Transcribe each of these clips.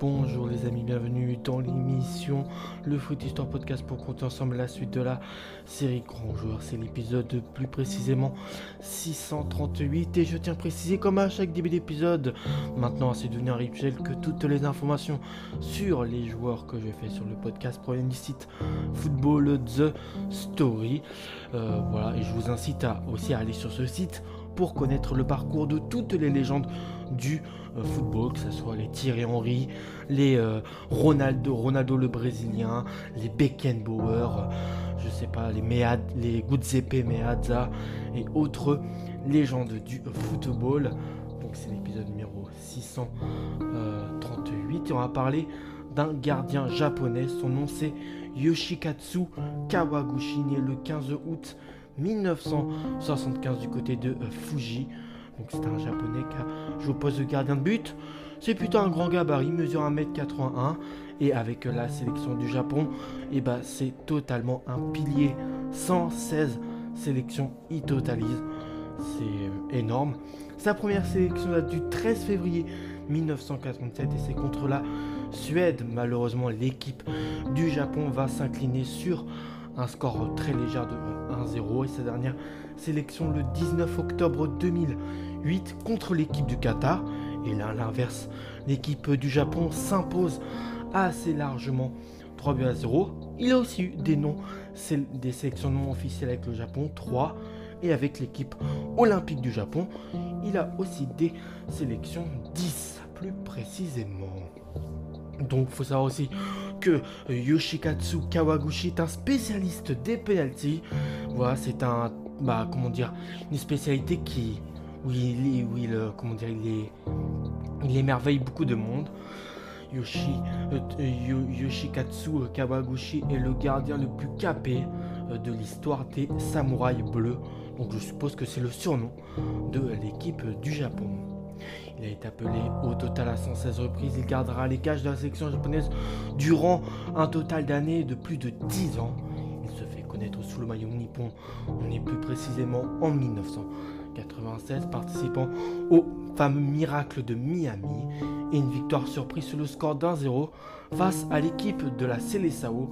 Bonjour les amis, bienvenue dans l'émission Le Fruit Histoire Podcast pour compter ensemble la suite de la série Grand Joueur. C'est l'épisode plus précisément 638 et je tiens à préciser comme à chaque début d'épisode, maintenant c'est devenu un rituel que toutes les informations sur les joueurs que je fais sur le podcast proviennent du site Football The Story. Euh, voilà, et je vous incite à, aussi à aller sur ce site pour connaître le parcours de toutes les légendes du euh, football, que ce soit les Thierry Henry, les euh, Ronaldo, Ronaldo le Brésilien, les Beckenbauer, euh, je sais pas, les Mead, les Giuseppe Meazza et autres légendes du football. Donc c'est l'épisode numéro 638 et on va parler d'un gardien japonais. Son nom c'est Yoshikatsu Kawaguchi, né le 15 août 1975 du côté de Fuji. Donc c'est un japonais qui a joué au poste de gardien de but. C'est plutôt un grand gabarit, mesure 1m81 et avec la sélection du Japon, et eh ben c'est totalement un pilier. 116 sélections, il totalise. C'est euh, énorme. Sa première sélection date du 13 février 1987 et c'est contre la Suède. Malheureusement, l'équipe du Japon va s'incliner sur un score très léger de 1-0 et sa dernière sélection le 19 octobre 2008 contre l'équipe du Qatar. Et là, l'inverse, l'équipe du Japon s'impose assez largement 3 buts à 0. Il a aussi eu des noms, des sélections non officielles avec le Japon, 3. Et avec l'équipe olympique du Japon, il a aussi des sélections 10 plus précisément. Donc, faut savoir aussi que Yoshikatsu Kawaguchi est un spécialiste des penalties. Voilà, c'est un, bah, comment dire, une spécialité qui, où il, où euh, émerveille beaucoup de monde. Euh, Yoshikatsu Kawaguchi est le gardien le plus capé euh, de l'histoire des samouraïs bleus. Donc je suppose que c'est le surnom de l'équipe du Japon. Il a été appelé au total à 116 reprises. Il gardera les cages de la sélection japonaise durant un total d'années de plus de 10 ans. Il se fait connaître sous le maillot nippon. On est plus précisément en 1996, participant au fameux miracle de Miami et une victoire surprise sur le score d'1-0 face à l'équipe de la Seleção,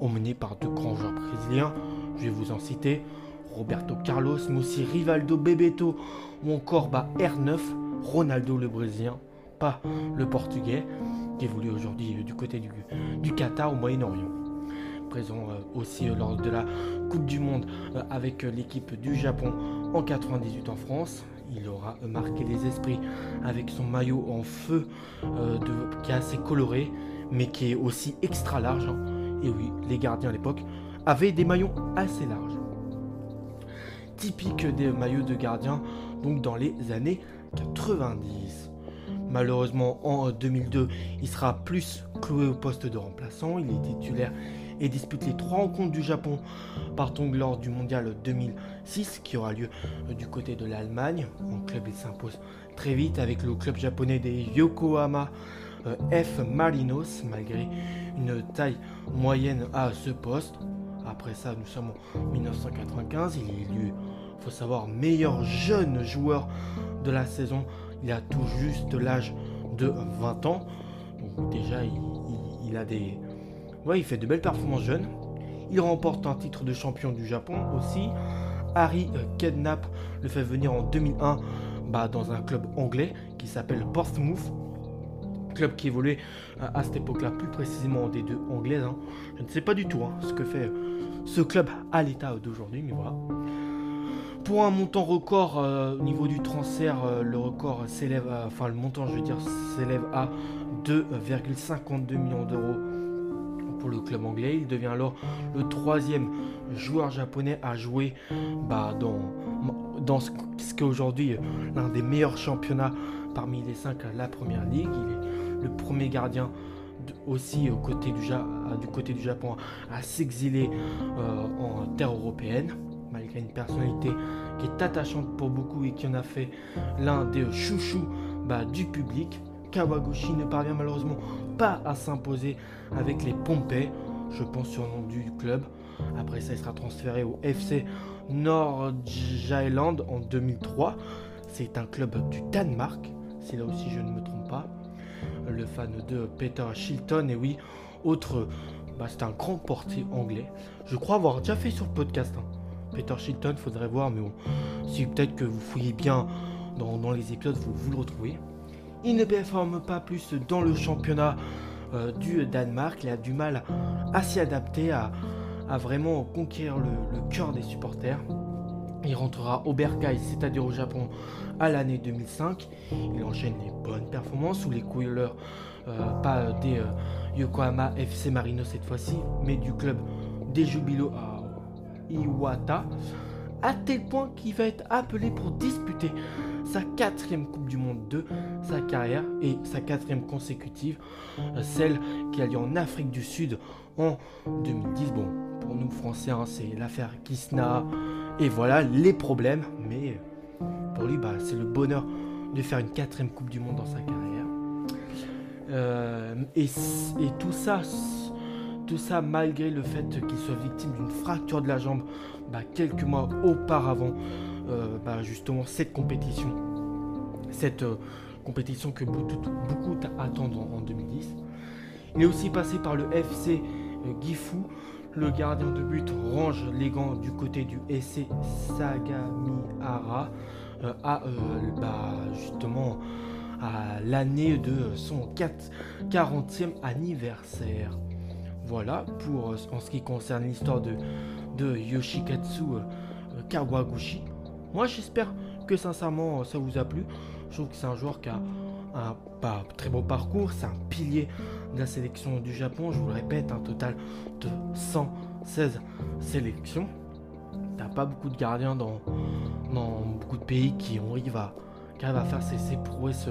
emmenée par deux grands joueurs brésiliens. Je vais vous en citer Roberto Carlos, mais aussi Rivaldo Bebeto ou encore bah, R9 Ronaldo le Brésilien, pas le Portugais, qui évolue aujourd'hui du côté du, Qatar au Moyen-Orient. Présent euh, aussi euh, lors de la Coupe du Monde euh, avec l'équipe du Japon en 98 en France. Il aura marqué les esprits avec son maillot en feu qui est assez coloré mais qui est aussi extra large. Hein. Et oui, les gardiens à l'époque avaient des maillots assez larges. Typique des maillots de gardiens donc dans les années 90. Malheureusement, en 2002, il sera plus cloué au poste de remplaçant. Il est titulaire et dispute les trois rencontres du Japon partant lors du mondial 2006 qui aura lieu du côté de l'Allemagne. En club, il s'impose très vite avec le club japonais des Yokohama euh, F Marinos malgré une taille moyenne à ce poste. Après ça, nous sommes en 1995. Il est élu, savoir, meilleur jeune joueur de la saison. Il a tout juste l'âge de 20 ans. Donc déjà, il, a des... Ouais, il fait de belles performances jeunes. Il remporte un titre de champion du Japon aussi. Harry Kidnap le fait venir en 2001 bah, dans un club anglais qui s'appelle Portsmouth. Club qui évoluait à, cette époque-là, plus précisément en D2 anglaise. Hein. Je ne sais pas du tout hein, ce que fait ce club à l'état d'aujourd'hui, mais voilà. Pour un montant record euh, au niveau du transfert, euh, le record s'élève, enfin montant s'élève à 2,52 millions d'euros pour le club anglais. Il devient alors le troisième joueur japonais à jouer bah, dans, ce, qu'est aujourd'hui l'un des meilleurs championnats parmi les cinq à la première ligue. Il est le premier gardien aussi du, côté du Japon à s'exiler euh, en terre européenne malgré une personnalité qui est attachante pour beaucoup et qui en a fait l'un des chouchous bah, du public. Kawaguchi ne parvient malheureusement pas à s'imposer avec les Pompey, je pense sur le nom du club. Après ça, il sera transféré au FC Nordjylland en 2003. C'est un club du Danemark, c'est là aussi je ne me trompe pas. le fan de Peter Shilton. Et oui, autre, bah, c'est un grand portier anglais. Je crois avoir déjà fait sur le podcast. hein. Peter Shilton, faudrait voir, mais bon, si peut-être que vous fouillez bien dans, les épisodes, vous, vous le retrouvez. Il ne performe pas plus dans le championnat euh, du Danemark. Il a du mal à s'y adapter, à, vraiment conquérir le, cœur des supporters. Il rentrera au Berkay, c'est-à-dire au Japon, à l'année 2005. Il enchaîne les bonnes performances sous les couleurs, euh, pas des euh, Yokohama FC Marino cette fois-ci, mais du club des Jubilo Iwata, à tel point qu'il va être appelé pour disputer sa quatrième Coupe du Monde de sa carrière et sa quatrième consécutive, celle qui a lieu en Afrique du Sud en 2010. Bon, pour nous Français, hein, c'est l'affaire Kisna et voilà les problèmes, mais pour lui, bah, c'est le bonheur de faire une quatrième Coupe du Monde dans sa carrière. Euh, et, et tout ça, tout ça malgré le fait qu'il soit victime d'une fracture de la jambe bah, quelques mois auparavant, euh, bah, justement cette compétition, cette euh, compétition que beaucoup, attendent en, en 2010. Il est aussi passé par le FC euh, Gifu. Le gardien de but range les gants du côté du SC Sagamihara à bah, justement à l'année de son 4 40e anniversaire. Voilà pour euh, en ce qui concerne l'histoire de, Yoshikatsu euh, euh, Kawaguchi. Moi j'espère que sincèrement ça vous a plu. Je trouve que c'est un joueur qui a un très beau parcours, c'est un pilier de la sélection du Japon. Je vous le répète, un total de 116 sélections. T'as pas beaucoup de gardiens dans, beaucoup de pays qui arrivent à, qui faire ces, prouesses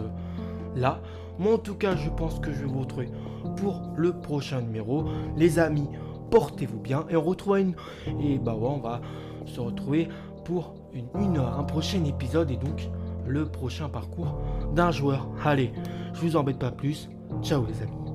là. Moi en tout cas je pense que je vais vous retrouver pour le prochain numéro. Les amis, portez-vous bien et on retrouve une. Et bah ouais, on va se retrouver pour une- un prochain épisode et donc le prochain parcours d'un joueur. Allez, je vous embête pas plus. Ciao les amis.